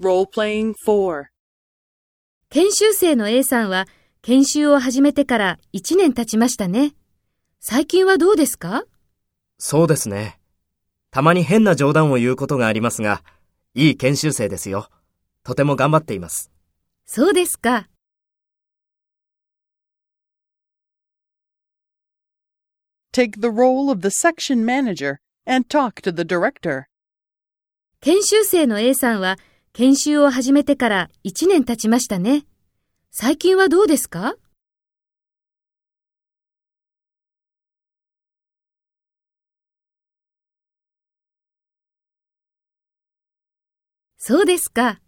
Role-playing 4. 研修生の A さんは研修を始めてから1年経ちましたね。最近はどうですか？そうですね。たまに変な冗談を言うことがありますが、いい研修生ですよ。とても頑張っています。そうですか。Take the role of the section manager and talk to the director. 研修生の A さんは研修を始めてから1年経ちましたね。最近はどうですか？そうですか。